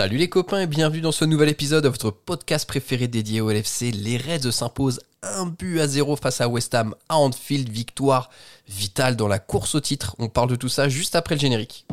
Salut les copains et bienvenue dans ce nouvel épisode de votre podcast préféré dédié au LFC. Les Reds s'imposent un but à zéro face à West Ham à Anfield, victoire vitale dans la course au titre. On parle de tout ça juste après le générique.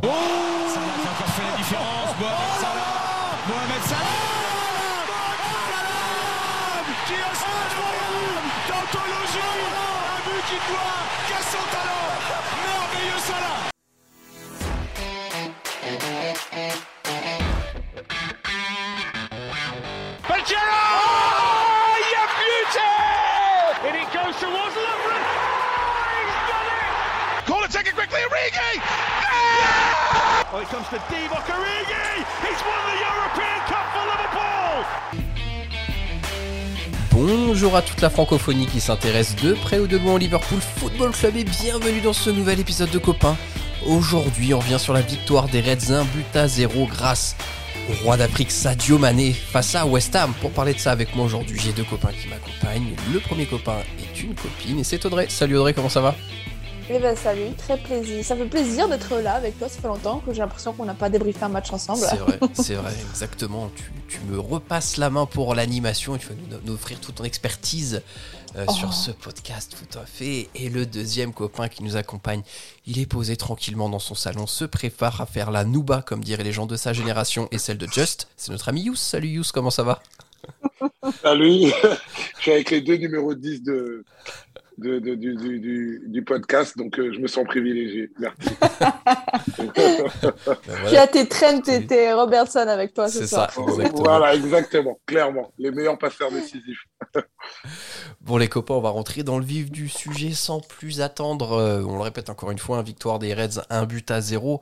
Bonjour à toute la francophonie qui s'intéresse de près ou de loin au Liverpool Football Club et bienvenue dans ce nouvel épisode de Copains. Aujourd'hui, on revient sur la victoire des Reds 1 but à 0 grâce au roi d'Afrique Sadio Mané face à West Ham. Pour parler de ça avec moi aujourd'hui, j'ai deux copains qui m'accompagnent. Le premier copain est une copine et c'est Audrey. Salut Audrey, comment ça va? Eh ben salut, très plaisir. Ça fait plaisir d'être là avec toi, ça fait longtemps que j'ai l'impression qu'on n'a pas débriefé un match ensemble. C'est vrai, c'est vrai, exactement. Tu, tu me repasses la main pour l'animation et tu vas nous, nous offrir toute ton expertise euh, Oh. sur ce podcast, tout à fait. Et le deuxième copain qui nous accompagne, il est posé tranquillement dans son salon, se prépare à faire la nouba, comme diraient les gens de sa génération et celle de Just. C'est notre ami Yous. Salut Yous, comment ça va? Salut, je suis avec les deux numéros 10 de, de, de- du, du, du, du podcast, donc euh, je me sens privilégié. Merci. Ben Tu voilà, as tes Trent et tes Robertson avec toi ce C'est soir. ça, exactement. voilà, exactement, clairement. Les meilleurs passeurs décisifs. Bon les copains, on va rentrer dans le vif du sujet sans plus attendre. Euh, on le répète encore une fois, hein, victoire des Reds, un but à zéro.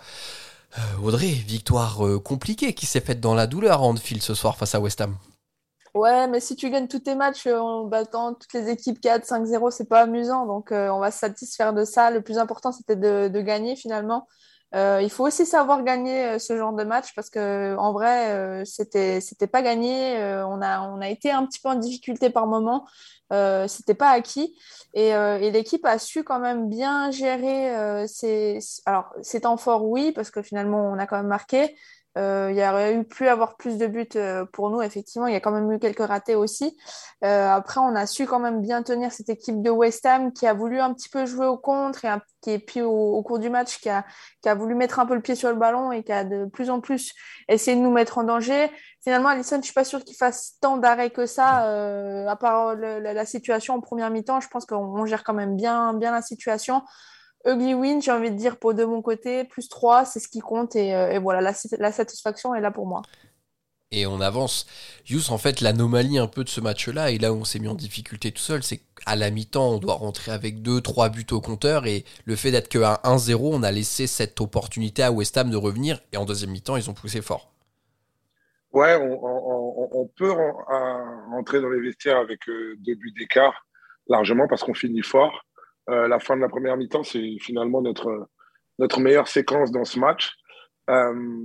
Euh, Audrey, victoire euh, compliquée qui s'est faite dans la douleur à Anfield ce soir face à West Ham. Ouais, mais si tu gagnes tous tes matchs euh, en battant toutes les équipes 4, 5-0, c'est pas amusant. Donc euh, on va se satisfaire de ça. Le plus important, c'était de, gagner finalement. Euh, il faut aussi savoir gagner ce genre de match parce que en vrai, euh, c'était pas gagné. On a on a été un petit peu en difficulté par moment. C'était pas acquis et, et l'équipe a su quand même bien gérer ses alors ses temps forts oui parce que finalement on a quand même marqué euh, il y aurait eu pu avoir plus de buts euh, pour nous, effectivement. Il y a quand même eu quelques ratés aussi. Euh, après, on a su quand même bien tenir cette équipe de West Ham qui a voulu un petit peu jouer au contre et, qui, et puis au, cours du match qui a, qui a voulu mettre un peu le pied sur le ballon et qui a de plus en plus essayé de nous mettre en danger. Finalement, Alisson, je suis pas sûre qu'il fasse tant d'arrêts que ça, euh, à part la, la situation en première mi-temps. Je pense qu'on on gère quand même bien, bien la situation. Ugly win, j'ai envie de dire, pour de mon côté, plus 3, c'est ce qui compte. Et, euh, et voilà, la, la satisfaction est là pour moi. Et on avance. Yous, en fait, l'anomalie un peu de ce match-là, et là où on s'est mis en difficulté tout seul, c'est qu'à la mi-temps, on doit rentrer avec 2-3 buts au compteur, et le fait d'être qu'à 1-0, on a laissé cette opportunité à West Ham de revenir, et en deuxième mi-temps, ils ont poussé fort. Ouais, on, on- peut rentrer dans les vestiaires avec euh, deux buts d'écart, largement, parce qu'on finit fort. Euh, la fin de la première mi-temps, c'est finalement notre, notre meilleure séquence dans ce match. Euh,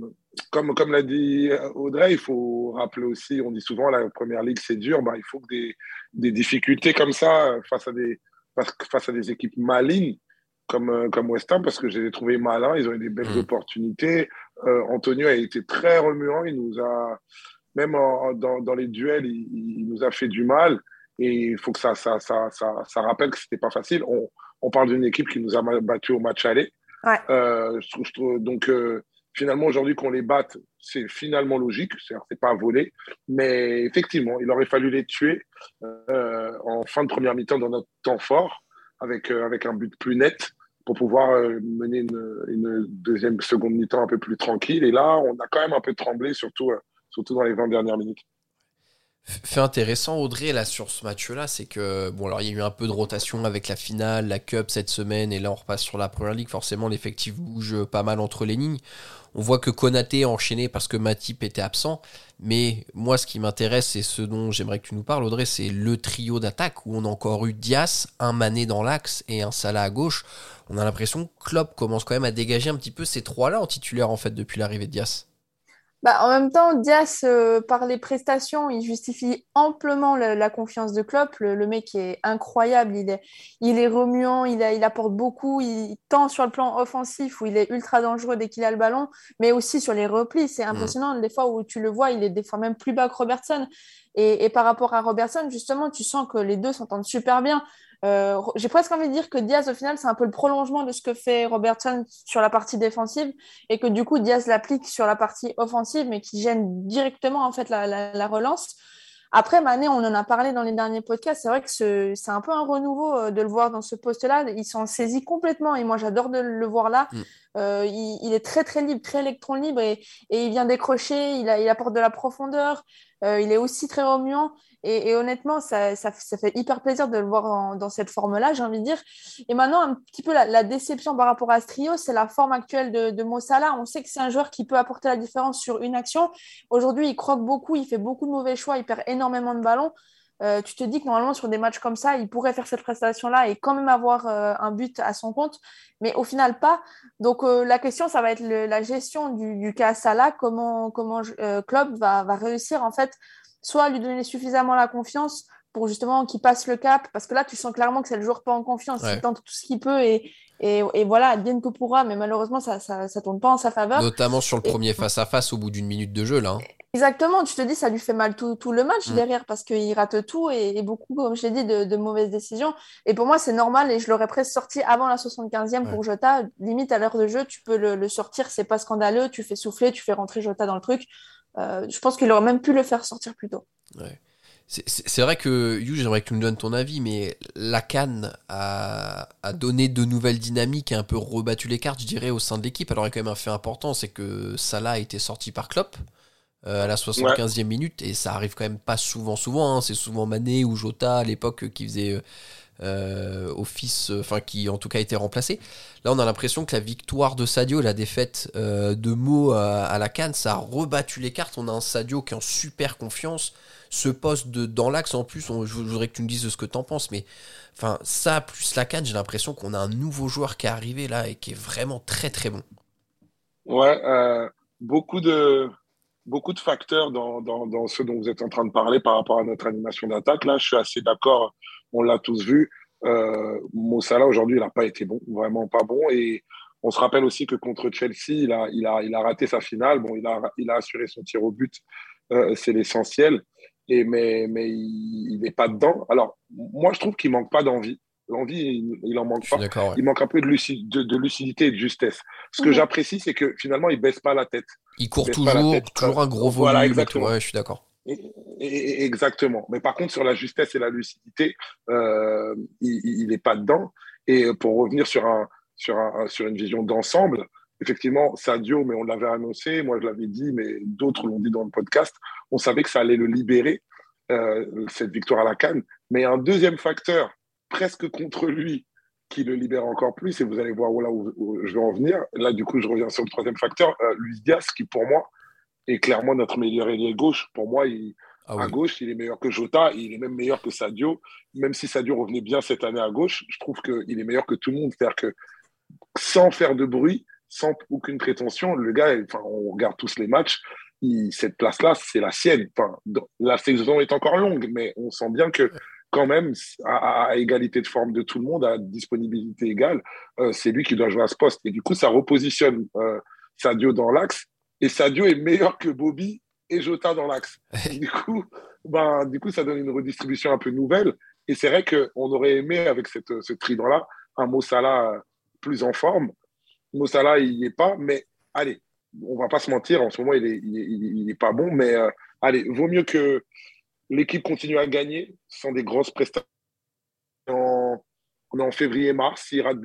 comme comme l'a dit Audrey, il faut rappeler aussi, on dit souvent la première ligue c'est dur, bah, il faut que des, des difficultés comme ça euh, face à des, face, à des équipes malignes comme, comme West Ham, parce que je les ai trouvés malins, ils ont eu des belles Mm. opportunités. Euh, Antonio a été très remuant, il nous a, même en- dans, dans les duels, il, il nous a fait du mal. Et il faut que ça, ça, ça, ça, ça rappelle que c'était pas facile. On, on parle d'une équipe qui nous a battu au match aller. Ouais. Euh, je trouve, je trouve- donc, euh, finalement, aujourd'hui, qu'on les batte, c'est finalement logique. C'est pas volé. Mais effectivement, il aurait fallu les tuer euh, en fin de première mi-temps dans notre temps fort, avec, avec un but plus net pour pouvoir mener une, une deuxième, seconde mi-temps un peu plus tranquille. Et là, on a quand même un peu tremblé, surtout, surtout dans les 20 dernières minutes. Fait intéressant, Audrey, là, sur ce match-là, c'est que, bon, alors, il y a eu un peu de rotation avec la finale, la Cup cette semaine, et là, on repasse sur la Première Ligue. Forcément, l'effectif bouge pas mal entre les lignes. On voit que Konaté a enchaîné parce que Matip était absent. Mais moi, ce qui m'intéresse, et ce dont j'aimerais que tu nous parles, Audrey, c'est le trio d'attaque où on a encore eu Dias, un Mané dans l'axe et un Salah à gauche. On a l'impression que Klopp commence quand même à dégager un petit peu ces trois-là en titulaire, en fait, depuis l'arrivée de Dias. Bah, en même temps, Diaz, euh, par les prestations, il justifie amplement la, confiance de Klopp. Le, mec est incroyable, il est, il est remuant, il, il apporte beaucoup, il tend sur le plan offensif où il est ultra dangereux dès qu'il a le ballon, mais aussi sur les replis. C'est mm. impressionnant, des fois où tu le vois, il est des fois même plus bas que Robertson. Et, et par rapport à Robertson, justement, tu sens que les deux s'entendent super bien. Euh, j'ai presque envie de dire que Diaz, au final, c'est un peu le prolongement de ce que fait Robertson sur la partie défensive et que du coup, Diaz l'applique sur la partie offensive, mais qui gêne directement en fait la, relance. Après, Mané, on en a parlé dans les derniers podcasts. C'est vrai que c'est un peu un renouveau euh, de le voir dans ce poste-là. Il s'en saisit complètement et moi, j'adore de le voir là. Mm. Euh, il, est très, très libre, très électron libre et, il vient décrocher. Il, il apporte de la profondeur. Il est aussi très remuant. Et, honnêtement, ça, fait hyper plaisir de le voir dans cette forme-là, j'ai envie de dire. Et maintenant, un petit peu la, déception par rapport à ce trio, c'est la forme actuelle de, de Mossala. On sait que c'est un joueur qui peut apporter la différence sur une action. Aujourd'hui, il croque beaucoup, il fait beaucoup de mauvais choix, il perd énormément de ballons. Euh, tu te dis que normalement, sur des matchs comme ça, il pourrait faire cette prestation-là et quand même avoir euh, un but à son compte, mais au final, pas. Donc, euh, la question, ça va être la gestion du, du cas Salah, comment, comment Klopp va, va réussir en fait soit lui donner suffisamment la confiance pour justement qu'il passe le cap, parce que là, tu sens clairement que c'est le joueur pas en confiance, il tente tout ce qu'il peut et, et, et voilà, bien que pourra, mais malheureusement, ça, ça, ça, tourne pas en sa faveur. Notamment sur le premier face-à-face au bout d'une minute de jeu, là. Hein. Exactement, tu te dis, ça lui fait mal tout, tout le match mm. derrière, parce qu'il rate tout et, beaucoup, comme je l'ai dit, de, de, mauvaises décisions. Et pour moi, c'est normal et je l'aurais presque sorti avant la 75e pour Jota. Limite, à l'heure de jeu, tu peux le, le sortir, c'est pas scandaleux, tu fais souffler, tu fais rentrer Jota dans le truc. Euh, je pense qu'il aurait même pu le faire sortir plus tôt. C'est vrai que, Yu, j'aimerais que tu me donnes ton avis, mais la Cannes a, donné de nouvelles dynamiques et un peu rebattu les cartes, je dirais, au sein de l'équipe. Alors, il y a quand même un fait important, c'est que Salah a été sorti par Klopp euh, à la 75e minute, et ça arrive quand même pas souvent, souvent. Hein. C'est souvent Mané ou Jota à l'époque qui faisait euh, office, enfin qui en tout cas a été remplacé. Là, on a l'impression que la victoire de Sadio, la défaite euh, de Mo à, la Cannes, ça a rebattu les cartes. On a un Sadio qui est en super confiance. Ce poste de, dans l'axe, en plus, je voudrais que tu me dises ce que tu en penses, mais enfin, ça plus la Cannes, j'ai l'impression qu'on a un nouveau joueur qui est arrivé là et qui est vraiment très très bon. Ouais, euh, beaucoup de beaucoup de facteurs dans, dans, dans, ce dont vous êtes en train de parler par rapport à notre animation d'attaque. Là, je suis assez d'accord on l'a tous vu. Euh, Mossala, aujourd'hui, il n'a pas été bon, vraiment pas bon. Et on se rappelle aussi que contre Chelsea, il a, il a, il a raté sa finale. Bon, il a, il a assuré son tir au but, euh, c'est l'essentiel. Et mais, mais il n'est pas dedans. Alors, moi, je trouve qu'il manque pas d'envie. L'envie, il, en manque pas. Il manque un peu de, de, lucidité et de justesse. Ce que mhm. j'apprécie, c'est que finalement, il baisse pas la tête. Il court toujours, toujours un gros volume. Voilà, exactement. Ouais, je suis d'accord. Exactement. Mais par contre, sur la justesse et la lucidité, euh, il n'est pas dedans. Et pour revenir sur, un, sur, un, sur une vision d'ensemble, effectivement, Sadio, mais on l'avait annoncé, moi je l'avais dit, mais d'autres l'ont dit dans le podcast, on savait que ça allait le libérer, euh, cette victoire à la Cannes. Mais un deuxième facteur, presque contre lui, qui le libère encore plus, et vous allez voir où, là où, je vais en venir. Là, du coup, je reviens sur le troisième facteur, euh, Luis Diaz, qui pour moi est clairement notre meilleur ailier gauche. Pour moi, il, ah à gauche, il est meilleur que Jota, il est même meilleur que Sadio. Même si Sadio revenait bien cette année à gauche, je trouve qu'il est meilleur que tout le monde. C'est-à-dire que sans faire de bruit, sans aucune prétention, le gars, enfin, on regarde tous les matchs, cette place-là, c'est la sienne. Enfin, la saison est encore longue, mais on sent bien que quand même, à, égalité de forme de tout le monde, à disponibilité égale, euh, c'est lui qui doit jouer à ce poste. Et du coup, ça repositionne euh, Sadio dans l'axe et Sadio est meilleur que Bobby et Jota dans l'axe. du, coup, ben, du coup, ça donne une redistribution un peu nouvelle. Et c'est vrai qu'on aurait aimé, avec cette, ce trident-là, un Mossala plus en forme. Mossala, il n'y est pas, mais allez, on va pas se mentir, en ce moment, il n'est il est, pas bon, mais euh, allez, vaut mieux que l'équipe continue à gagner sans des grosses prestations. En, on est en février-mars, s'il rate,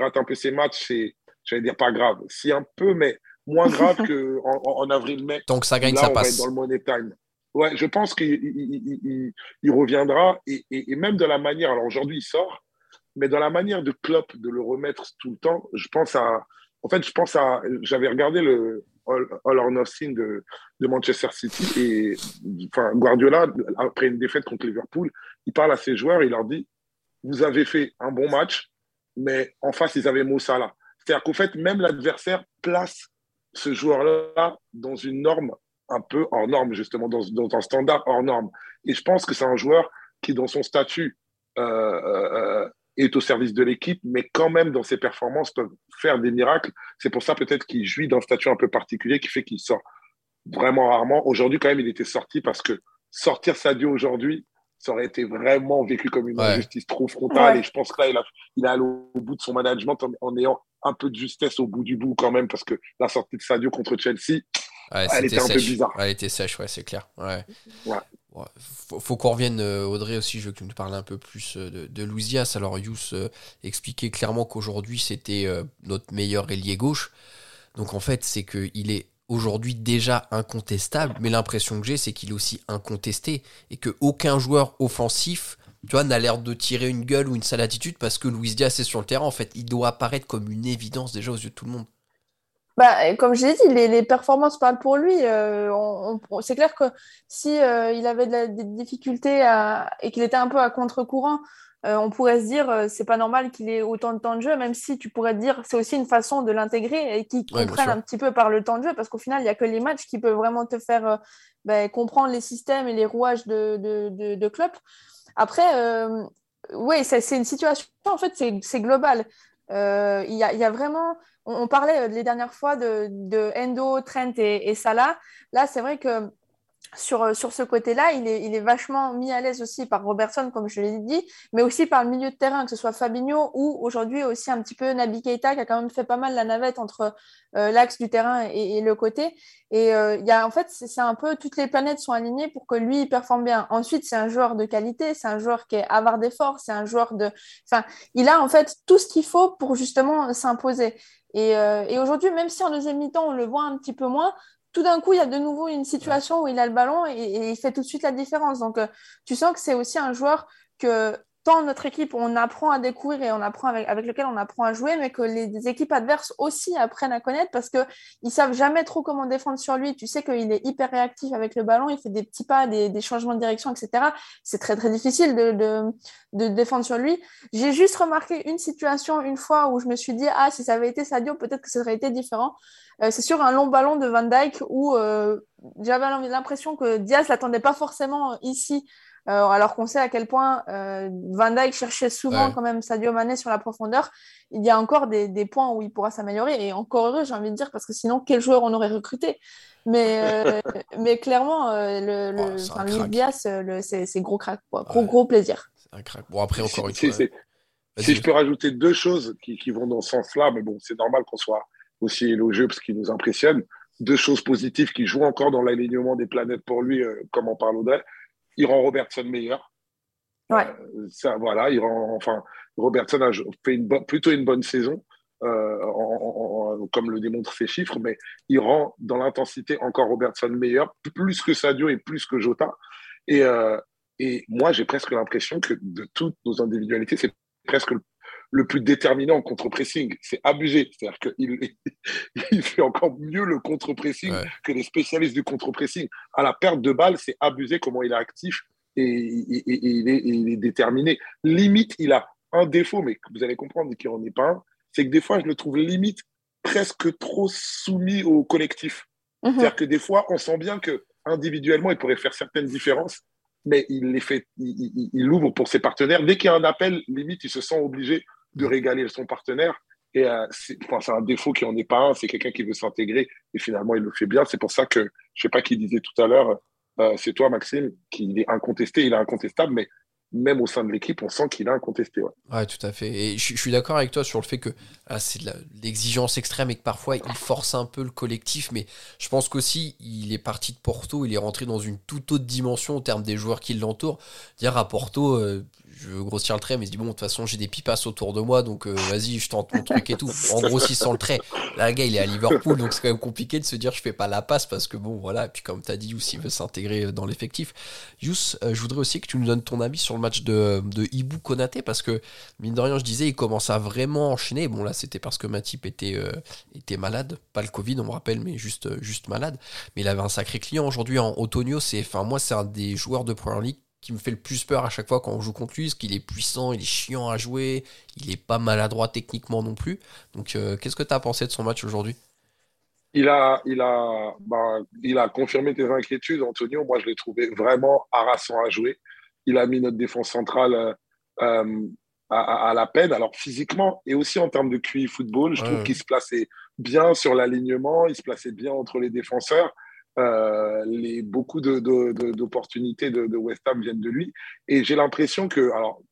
rate un peu ses matchs, c'est, j'allais dire, pas grave. Si un peu, mais moins grave qu'en en, avril-mai. Donc ça gagne, ça passe. dans le money time. Ouais, je pense qu'il il, reviendra et, et, même de la manière. Alors aujourd'hui, il sort, mais dans la manière de Klopp de le remettre tout le temps, je pense à. En fait, je pense à. J'avais regardé le All, or Nothing de, de, Manchester City et enfin, Guardiola, après une défaite contre Liverpool, il parle à ses joueurs, il leur dit Vous avez fait un bon match, mais en face, ils avaient Mo Salah. C'est-à-dire qu'en fait, même l'adversaire place ce joueur-là dans une norme un peu hors norme, justement, dans, dans, un standard hors norme. Et je pense que c'est un joueur qui, dans son statut, euh, euh, est au service de l'équipe, mais quand même, dans ses performances, peut faire des miracles. C'est pour ça, peut-être, qu'il jouit d'un statut un peu particulier qui fait qu'il sort vraiment rarement. Aujourd'hui, quand même, il était sorti parce que sortir Sadio aujourd'hui, ça aurait été vraiment vécu comme une injustice trop frontale. Et je pense que là, il a, il a allé au bout de son management en, ayant un peu de justesse au bout du bout quand même, parce que la sortie de Sadio contre Chelsea, elle était, un peu bizarre. elle était sèche, ouais, c'est clair. Ouais. Faut, qu'on revienne, euh, Audrey aussi, je veux que tu nous parles un peu plus euh, de, de Louisias. Alors, Yous euh, expliquait clairement qu'aujourd'hui, c'était notre meilleur ailier gauche. Donc, en fait, c'est qu'il est aujourd'hui déjà incontestable, mais l'impression que j'ai, c'est qu'il est aussi incontesté et que aucun joueur offensif, n'a l'air de tirer une gueule ou une sale attitude parce que Luis Diaz est sur le terrain. En fait, il doit apparaître comme une évidence déjà aux yeux de tout le monde. Bah, comme je l'ai dit, les, performances parlent pour lui. Euh, c'est clair que si euh, il avait des difficultés et qu'il était un peu à contre-courant, euh, on pourrait se dire c'est pas normal qu'il ait autant de temps de jeu, même si tu pourrais te dire c'est aussi une façon de l'intégrer et qu'il comprenne un petit peu par le temps de jeu, parce qu'au final, il n'y a que les matchs qui peuvent vraiment te faire ben, comprendre les systèmes et les rouages de, de, de, club. Après, oui, c'est une situation, en fait, c'est global. Il y a, y, a, vraiment, on, parlait les dernières fois de, de Endo, Trent et, et Salah. Là, c'est vrai que sur, euh, sur ce côté-là, il est, il est vachement mis à l'aise aussi par Robertson, comme je l'ai dit, mais aussi par le milieu de terrain, que ce soit Fabinho ou aujourd'hui aussi un petit peu Nabi Keita, qui a quand même fait pas mal la navette entre euh, l'axe du terrain et, le côté. Et euh, il y a, en fait, c'est un peu toutes les planètes sont alignées pour que lui, il performe bien. Ensuite, c'est un joueur de qualité, c'est un joueur qui est avare d'efforts, c'est un joueur de. Enfin, il a en fait tout ce qu'il faut pour justement s'imposer. Et, et aujourd'hui, même si en deuxième mi-temps, on le voit un petit peu moins, tout d'un coup, il y a de nouveau une situation où il a le ballon et, il fait tout de suite la différence. Donc, euh, tu sens que c'est aussi un joueur que notre équipe, on apprend à découvrir et on apprend avec, lequel on apprend à jouer, mais que les, équipes adverses aussi apprennent à connaître parce qu'ils ne savent jamais trop comment défendre sur lui. Tu sais qu'il est hyper réactif avec le ballon, il fait des petits pas, des, changements de direction, etc. C'est très, très difficile de, de défendre sur lui. J'ai juste remarqué une situation une fois où je me suis dit, ah, si ça avait été Sadio, peut-être que ça aurait été différent. Euh, c'est sur un long ballon de Van Dyke où euh, j'avais l'impression que Diaz l'attendait pas forcément ici, euh, alors qu'on sait à quel point Van Dyke cherchait souvent quand même Sadio Mané sur la profondeur. Il y a encore des, points où il pourra s'améliorer et encore heureux, j'ai envie de dire, parce que sinon, quel joueur on aurait recruté? Mais, mais clairement, le, le, Diaz, c'est gros crack, gros, gros plaisir. Un crack. Bon, après, encore une fois. Si je peux rajouter deux choses qui, qui vont dans ce sens-là, mais bon, c'est normal qu'on soit aussi élogieux parce qu'il nous impressionne. Deux choses positives qui jouent encore dans l'alignement des planètes pour lui, euh, comme on parle Audrey. Il rend Robertson meilleur. Ouais. Euh, ça, voilà, il rend, enfin, Robertson a fait une plutôt une bonne saison, euh, comme le démontrent ses chiffres, mais il rend dans l'intensité encore Robertson meilleur, plus que Sadio et plus que Jota. Et, et moi, j'ai presque l'impression que de toutes nos individualités, c'est presque le le plus déterminant en contre-pressing. C'est abusé. C'est-à-dire qu'il il fait encore mieux le contre-pressing que les spécialistes du contre-pressing. À la perte de balle, c'est abusé comment il est actif et, il, est, il, est, déterminé. Limite, il a un défaut, mais vous allez comprendre qu'il n'en est pas un, c'est que des fois, je le trouve limite presque trop soumis au collectif. Mhm. C'est-à-dire que des fois, on sent bien que individuellement, il pourrait faire certaines différences, mais il les fait, il, il l'ouvre pour ses partenaires. Dès qu'il y a un appel, limite, il se sent obligé de régaler son partenaire. Et euh, c'est un défaut qui en est pas un, c'est quelqu'un qui veut s'intégrer et finalement il le fait bien. C'est pour ça que, je sais pas qui disait tout à l'heure, euh, c'est toi Maxime, qui est incontesté, il est incontestable, mais même au sein de l'équipe, on sent qu'il est incontesté. Ouais. tout à fait. Et je, suis d'accord avec toi sur le fait que ah, c'est de l'exigence extrême et que parfois il force un peu le collectif, mais je pense qu'aussi il est parti de Porto, il est rentré dans une toute autre dimension en termes des joueurs qui l'entourent. Dire à Porto, euh, je veux grossir le trait, mais il se dit bon, de toute façon, j'ai des pipasses autour de moi, donc euh, vas-y, je tente mon truc et tout. En grossissant le trait, là, le gars, il est à Liverpool, donc c'est quand même compliqué de se dire je fais pas la passe parce que bon, voilà. Et puis, comme tu as dit, Yous, il veut s'intégrer euh, dans l'effectif. Yous, euh, je voudrais aussi que tu nous donnes ton avis sur le match de, de Ibu Konaté parce que, mine de rien, je disais, il commence à vraiment enchaîner. Bon, là, c'était parce que Matip était, était malade, pas le Covid, on me rappelle, mais juste, juste malade. Mais il avait un sacré client aujourd'hui en Otonio. C'est, enfin, moi, c'est un des joueurs de Premier League qui me fait le plus peur à chaque fois quand on joue contre lui, parce qu'il est puissant, il est chiant à jouer, il est pas maladroit techniquement non plus. Donc, euh, qu'est-ce que tu as pensé de son match aujourd'hui? Il a, il, a, bah, il a confirmé tes inquiétudes, Antonio. Moi, je l'ai trouvé vraiment harassant à jouer. Il a mis notre défense centrale euh, à, la peine. Alors, physiquement et aussi en termes de QI football, je trouve qu'il se plaçait bien sur l'alignement, il se plaçait bien entre les défenseurs. Euh, les, beaucoup d'opportunités de, de, West Ham viennent de lui. Et j'ai l'impression que, alors,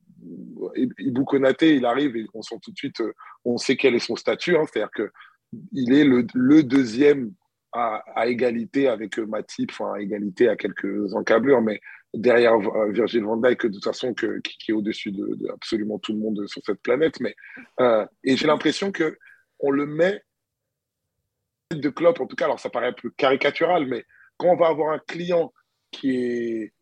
Ibou Konaté, il arrive et on sent tout de suite, on sait quel est son statut. Hein, C'est-à-dire qu'il est le, le deuxième à, à, égalité avec Matip, enfin à égalité à quelques encablures, mais derrière euh, Virgil van Dijk, de toute façon, que, qui, est au-dessus de, absolument tout le monde sur cette planète. Mais, euh, et j'ai l'impression que on le met de Klopp, en tout cas, alors ça paraît un peu caricatural, mais quand on va avoir un client qui est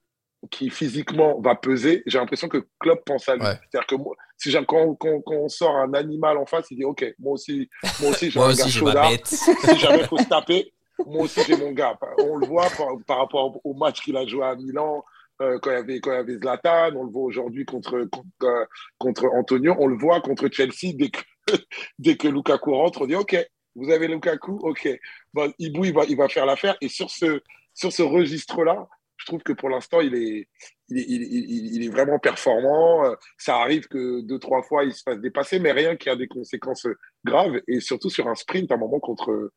qui physiquement va peser, j'ai l'impression que Klopp pense à lui. C'est-à-dire que moi, si quand, quand, on sort un animal en face, il dit OK, moi aussi, moi aussi j'ai un gars si jamais il faut se taper, moi aussi j'ai mon gars. On le voit par, par rapport au match qu'il a joué à Milan, euh, quand, il y avait, quand il y avait Zlatan, on le voit aujourd'hui contre, contre, contre, Antonio, on le voit contre Chelsea dès que, dès que Lukaku rentre, on dit OK, vous avez Lukaku, OK. Bon, Ibou, il va, il va faire l'affaire. Et sur ce, sur ce registre-là, je trouve que pour l'instant, il est, il est, il, il, est, vraiment performant. Ça arrive que deux, trois fois, il se fasse dépasser, mais rien qui a des conséquences graves. Et surtout sur un sprint, à un moment contre,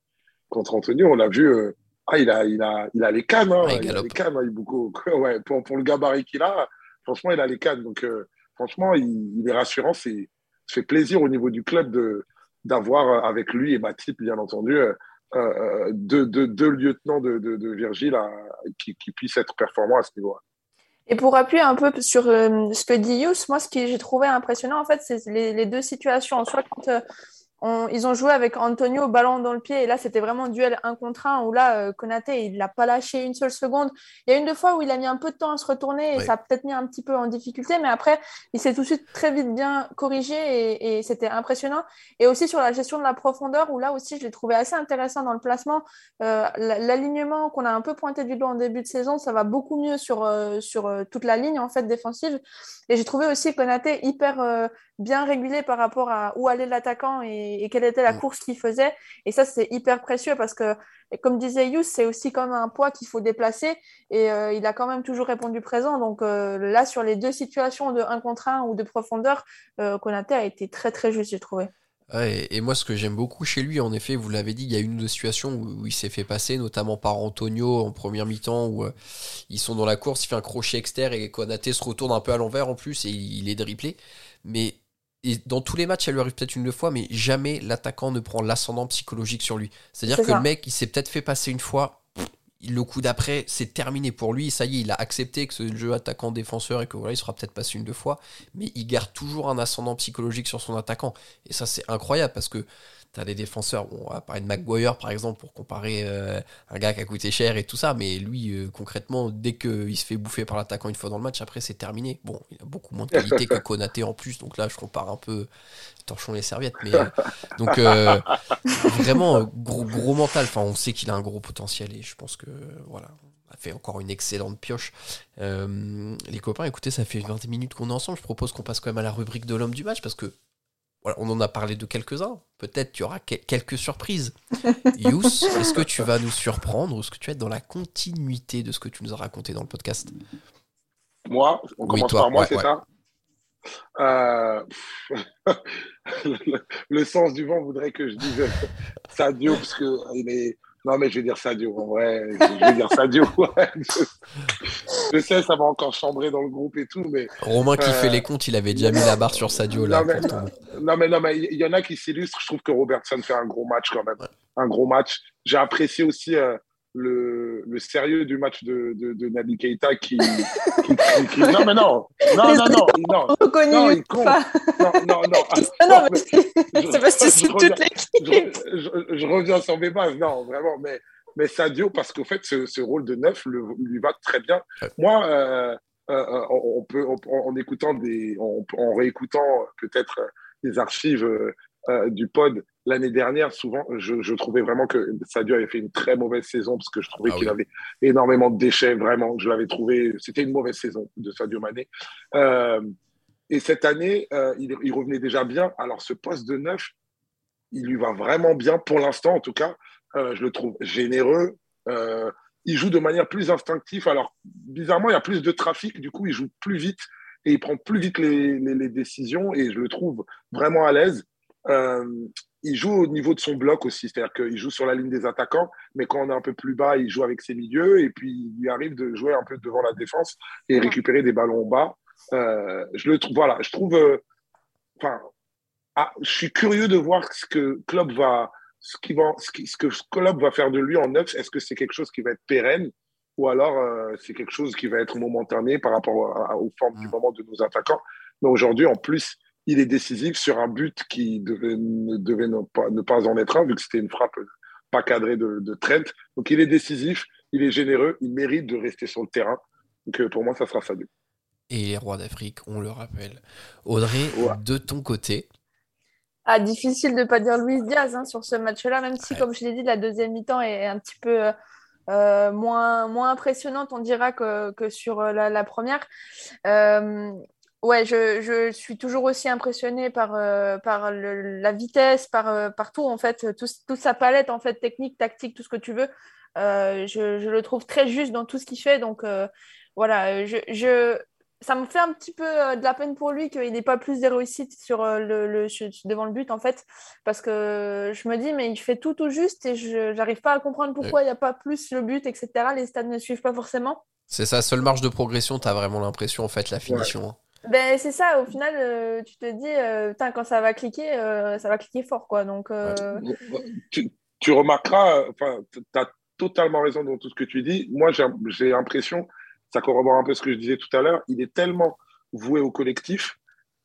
contre Antonio, on l'a vu. Euh, ah, il a, il a, il a les cannes. Hein. il, a les cannes, hein, beaucoup. Ouais, pour, pour, le gabarit qu'il a, franchement, il a les cannes. Donc, euh, franchement, il, est rassurant. C'est, ça fait plaisir au niveau du club de, d'avoir euh, avec lui et Matip, bien entendu, euh, euh deux, lieutenants de, Virgile qui, qui, puissent être performants à ce niveau-là. Et pour appuyer un peu sur ce que dit Yous, moi, ce que j'ai trouvé impressionnant, en fait, c'est les, les, deux situations. Soit quand ils ont joué avec Antonio ballon dans le pied et là c'était vraiment un duel un contre un où là euh, Konaté il l'a pas lâché une seule seconde. Il y a une deux fois où il a mis un peu de temps à se retourner et ça a peut-être mis un petit peu en difficulté mais après il s'est tout de suite très vite bien corrigé et, c'était impressionnant. Et aussi sur la gestion de la profondeur où là aussi je l'ai trouvé assez intéressant dans le placement. Euh, l'alignement qu'on a un peu pointé du doigt en début de saison ça va beaucoup mieux sur, euh, sur toute la ligne en fait défensive et j'ai trouvé aussi Konaté hyper bien régulé par rapport à où allait l'attaquant et, quelle était la mm. course qu'il faisait. Et ça, c'est hyper précieux parce que, comme disait Yous, c'est aussi comme un poids qu'il faut déplacer. Et euh, il a quand même toujours répondu présent. Donc euh, là, sur les deux situations de 1 contre 1 ou de profondeur, euh, Konaté a été très, très juste, j'ai trouvé. et, moi, ce que j'aime beaucoup chez lui, en effet, vous l'avez dit, il y a une ou deux situations où, il s'est fait passer, notamment par Antonio en première mi-temps, où ils sont dans la course, il fait un crochet externe et Konaté se retourne un peu à l'envers en plus et il, est driplé. Mais et dans tous les matchs, elle lui arrive peut-être une deux fois, mais jamais l'attaquant ne prend l'ascendant psychologique sur lui. C'est-à-dire que le mec, il s'est peut-être fait passer une fois, le coup d'après, c'est terminé pour lui. Ça y est, il a accepté que ce jeu attaquant-défenseur et que voilà, il sera peut-être passé une deux fois, mais il garde toujours un ascendant psychologique sur son attaquant. Et ça, c'est incroyable parce que T'as des défenseurs, on va parler de McGuire par exemple pour comparer euh, un gars qui a coûté cher et tout ça, mais lui euh, concrètement, dès qu'il se fait bouffer par l'attaquant une fois dans le match, après c'est terminé. Bon, il a beaucoup moins de qualité que Konaté en plus, donc là je compare un peu torchons les serviettes, mais euh, donc vraiment gros, mental. Enfin, on sait qu'il a un gros potentiel et je pense que voilà, a fait encore une excellente pioche. les copains, écoutez, ça fait 20 minutes qu'on est ensemble. Je propose qu'on passe quand même à la rubrique de l'homme du match parce que on en a parlé de quelques-uns. Peut-être tu auras quelques surprises. Yous, est-ce que tu vas nous surprendre ou est-ce que tu vas être dans la continuité de ce que tu nous as raconté dans le podcast? Moi, on commence par moi, c'est ça? Euh, le, sens du vent voudrait que je dise Sadio parce qu'il est non, mais je vais dire Sadio, en vrai. Je vais dire Sadio. Je, sais, ça va encore chambrer dans le groupe et tout, mais. Romain qui fait euh, les comptes, il avait déjà mis la barre sur Sadio là. Non, mais, non, mais, il y en a qui s'illustrent. Je trouve que Robertson fait un gros match quand même. Un gros match. J'ai apprécié aussi. Euh, le, le, sérieux du match de, de, de Nabi Keita qui, qui, qui, Non, mais non. Non, non, non Non, Reconnu, non il compte. Non, non, non. Non, mais c'est parce que c'est toute l'équipe. je, je, reviens sur mes bases, non, vraiment, mais, mais Sadio, parce qu'au fait, ce, ce, rôle de neuf le, lui va très bien. Moi, euh, euh, on peut, en écoutant des... En, en réécoutant peut-être des archives euh, du pod l'année dernière, souvent, je, trouvais vraiment que Sadio avait fait une très mauvaise saison parce que je trouvais ah qu'il avait énormément de déchets, vraiment. Je l'avais trouvé, c'était une mauvaise saison de Sadio Mané. Euh, et cette année, euh, il, il, revenait déjà bien. Alors, ce poste de neuf, il lui va vraiment bien pour l'instant, en tout cas. euh, je le trouve généreux. Il joue de manière plus instinctive. Alors, bizarrement, il y a plus de trafic, du coup, il joue plus vite et il prend plus vite les, les, décisions et je le trouve vraiment à l'aise. Euh, il joue au niveau de son bloc aussi, c'est-à-dire qu'il joue sur la ligne des attaquants, mais quand on est un peu plus bas, il joue avec ses milieux et puis il lui arrive de jouer un peu devant la défense et récupérer des ballons bas. Euh, je le trouve, voilà, je trouve, euh, enfin, ah, je suis curieux de voir ce que Klopp va, ce, qui va, ce, ce que Klopp va faire de lui en neuf. Est-ce que c'est quelque chose qui va être pérenne ou alors euh, c'est quelque chose qui va être momentané par rapport aux formes du moment de nos attaquants? Mais aujourd'hui, en plus, il est décisif sur un but qui devait, ne devait ne pas, ne pas en être un, vu que c'était une frappe pas cadrée de, de, Trent. Donc il est décisif, il est généreux, il mérite de rester sur le terrain. Donc euh, pour moi, ça sera ça. Et les rois d'Afrique, on le rappelle. Audrey, de ton côté, ah, difficile de ne pas dire Luis Diaz hein, sur ce match-là, même si, comme je l'ai dit, la deuxième mi-temps est un petit peu euh, euh, moins, moins impressionnante, on dira, que, que sur la, première. Euh, ouais, je, je, suis toujours aussi impressionnée par, par la vitesse, par, par tout, en fait, toute sa palette en fait, technique, tactique, tout ce que tu veux. je, je, le trouve très juste dans tout ce qu'il fait. Donc, voilà, je, je, ça me fait un petit peu euh, de la peine pour lui qu'il n'ait pas plus de réussite sur euh, le, devant le but en fait parce que je me dis mais il fait tout tout juste et je n'arrive pas à comprendre pourquoi il n'y a pas plus le but etc les stades ne suivent pas forcément c'est sa seule marge de progression tu as vraiment l'impression en fait la finition hein. Ben, c'est ça, au final, euh, tu te dis, quand ça va cliquer, ça va cliquer fort, quoi. Donc, tu, tu, remarqueras, tu as totalement raison dans tout ce que tu dis. Moi, j'ai l'impression ça corrobore un peu ce que je disais tout à l'heure, il est tellement voué au collectif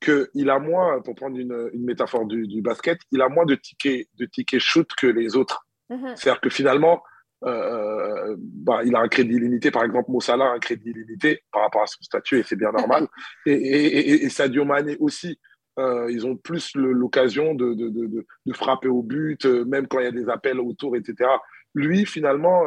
qu'il a moins, pour prendre une, métaphore du, basket, il a moins de tickets, de tickets shoot que les autres. Mhm. C'est-à-dire que finalement, euh, bah, il a un crédit limité. Par exemple, Mossala a un crédit limité par rapport à son statut et c'est bien normal. et, et, Sadio Mané aussi. Euh, ils ont plus l'occasion de, de, de, de, frapper au but, euh, même quand il y a des appels autour, etc. Lui, finalement,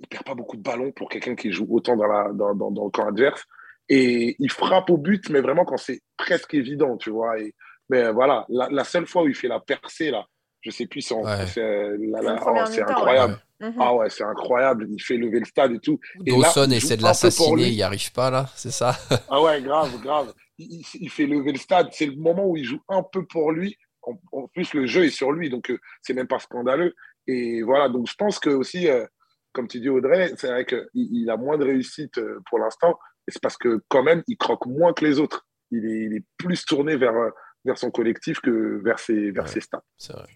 il perd pas beaucoup de ballons pour quelqu'un qui joue autant dans, la, dans, dans, dans, le camp adverse. Et il frappe au but, mais vraiment quand c'est presque évident, tu vois. Et, mais voilà, la, la, seule fois où il fait la percée, là, je sais plus, c'est oh, incroyable. Mhm. Ah ouais, c'est incroyable. Il fait lever le stade et tout. Dawson essaie de l'assassiner, il n'y arrive pas, là, c'est ça Ah ouais, grave, grave. Il, il fait lever le stade. C'est le moment où il joue un peu pour lui. En, plus, le jeu est sur lui, donc euh, c'est même pas scandaleux. Et voilà, donc je pense que aussi, euh, comme tu dis Audrey, c'est vrai qu'il il a moins de réussite euh, pour l'instant, et c'est parce que quand même, il croque moins que les autres. Il est, il est plus tourné vers, euh, vers son collectif que vers ses, vers ses stats.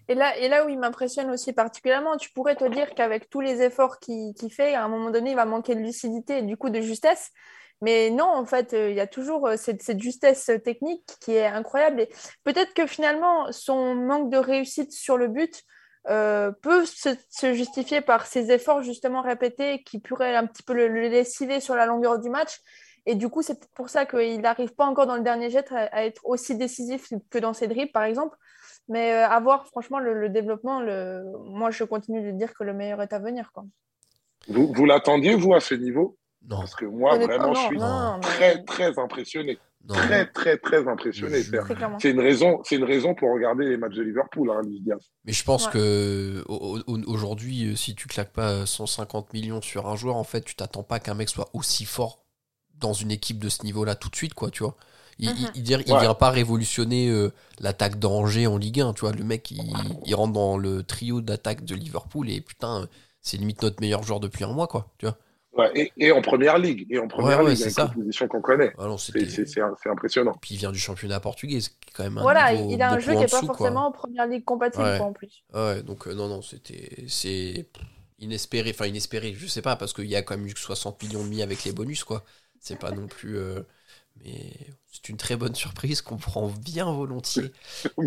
Et là, et là où il m'impressionne aussi particulièrement, tu pourrais te dire qu'avec tous les efforts qu'il fait, à un moment donné, il va manquer de lucidité et du coup de justesse. Mais non, en fait, euh, il y a toujours cette, cette, justesse technique qui est incroyable. Et peut-être que finalement, son manque de réussite sur le but euh, peut se, justifier par ses efforts justement répétés qui pourraient un petit peu le, lessiver sur la longueur du match. Et du coup, c'est pour ça qu'il n'arrive pas encore dans le dernier jet à, être aussi décisif que dans ses dribbles, par exemple. Mais euh, à voir, franchement, le, développement, le... moi, je continue de dire que le meilleur est à venir. Quoi. Vous, vous l'attendiez, vous, à ce niveau? Non. Parce que moi, vraiment, je suis très, très impressionné. Très, très, très impressionné. C'est une, raison, une raison pour regarder les matchs de Liverpool, hein, Mais je pense que aujourd'hui, euh, si tu claques pas 150 millions sur un joueur, en fait, tu t'attends pas qu'un mec soit aussi fort dans une équipe de ce niveau-là tout de suite, quoi, tu vois. Il, mhm. il, vient pas révolutionner euh, l'attaque d'Angers en Ligue 1, tu vois. Le mec, il, rentre dans le trio d'attaque de Liverpool et putain, c'est limite notre meilleur joueur depuis un mois, quoi, tu vois et, en première ligue, et en première ligue, c'est une position qu'on connaît. Ah c'est impressionnant. Puis il vient du championnat portugais, qui quand même un Voilà, il a un jeu qui n'est pas forcément en première ligue compatible en plus. Ouais, donc euh, non, non, c'était c'est inespéré, enfin inespéré, je sais pas, parce qu'il y a quand même eu 60 millions de mis avec les bonus, quoi. C'est pas non plus. Euh, mais c'est une très bonne surprise qu'on prend bien volontiers.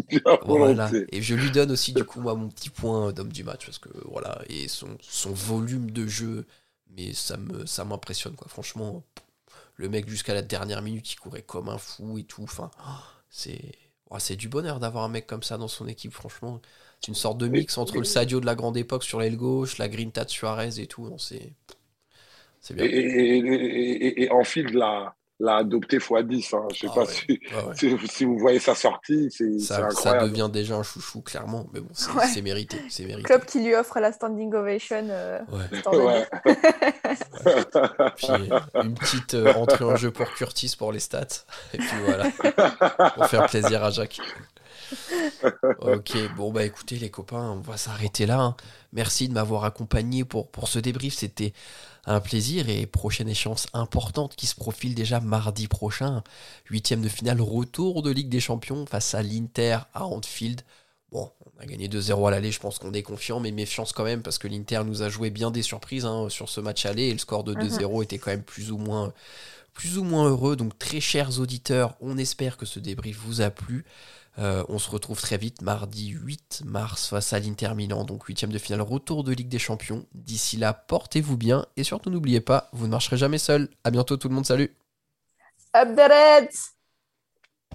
bien voilà. Et je lui donne aussi, du coup, moi, mon petit point d'homme du match, parce que voilà, et son, son volume de jeu mais ça me ça m'impressionne quoi franchement le mec jusqu'à la dernière minute il courait comme un fou et tout enfin c'est c'est du bonheur d'avoir un mec comme ça dans son équipe franchement c'est une sorte de mix entre le Sadio de la grande époque sur l'aile gauche la Grinta de Suarez et tout c'est bien et, et, en fil de la l'a adopté x10. Hein. Je sais Ah pas ouais. si, Ouais, ouais. si, si vous voyez sa sortie, c'est c'est Ça, ça devient déjà un chouchou, clairement. Mais bon, c'est Ouais. c'est mérité. C'est mérité. Club qui lui offre la standing ovation. euh. Puis euh, une petite euh, entrée en jeu pour Curtis pour les stats. Et puis voilà, pour faire plaisir à Jacques. Ok, bon bah écoutez les copains, on va s'arrêter là. hein. Merci de m'avoir accompagné pour, pour ce débrief, c'était un plaisir et prochaine échéance importante qui se profile déjà mardi prochain. Huitième de finale, retour de Ligue des Champions face à l'Inter à Anfield. Bon, on a gagné 2-0 à l'aller, je pense qu'on est confiant, mais méfiance quand même parce que l'Inter nous a joué bien des surprises hein, sur ce match aller et le score de 2-0 était quand même plus ou moins plus ou moins heureux. Donc très chers auditeurs, on espère que ce débrief vous a plu. Euh, on se retrouve très vite mardi 8 mars face à l'Inter Milan, donc huitième de finale retour de Ligue des Champions. D'ici là, portez-vous bien. Et surtout n'oubliez pas, vous ne marcherez jamais seul. À bientôt tout le monde, salut. Up the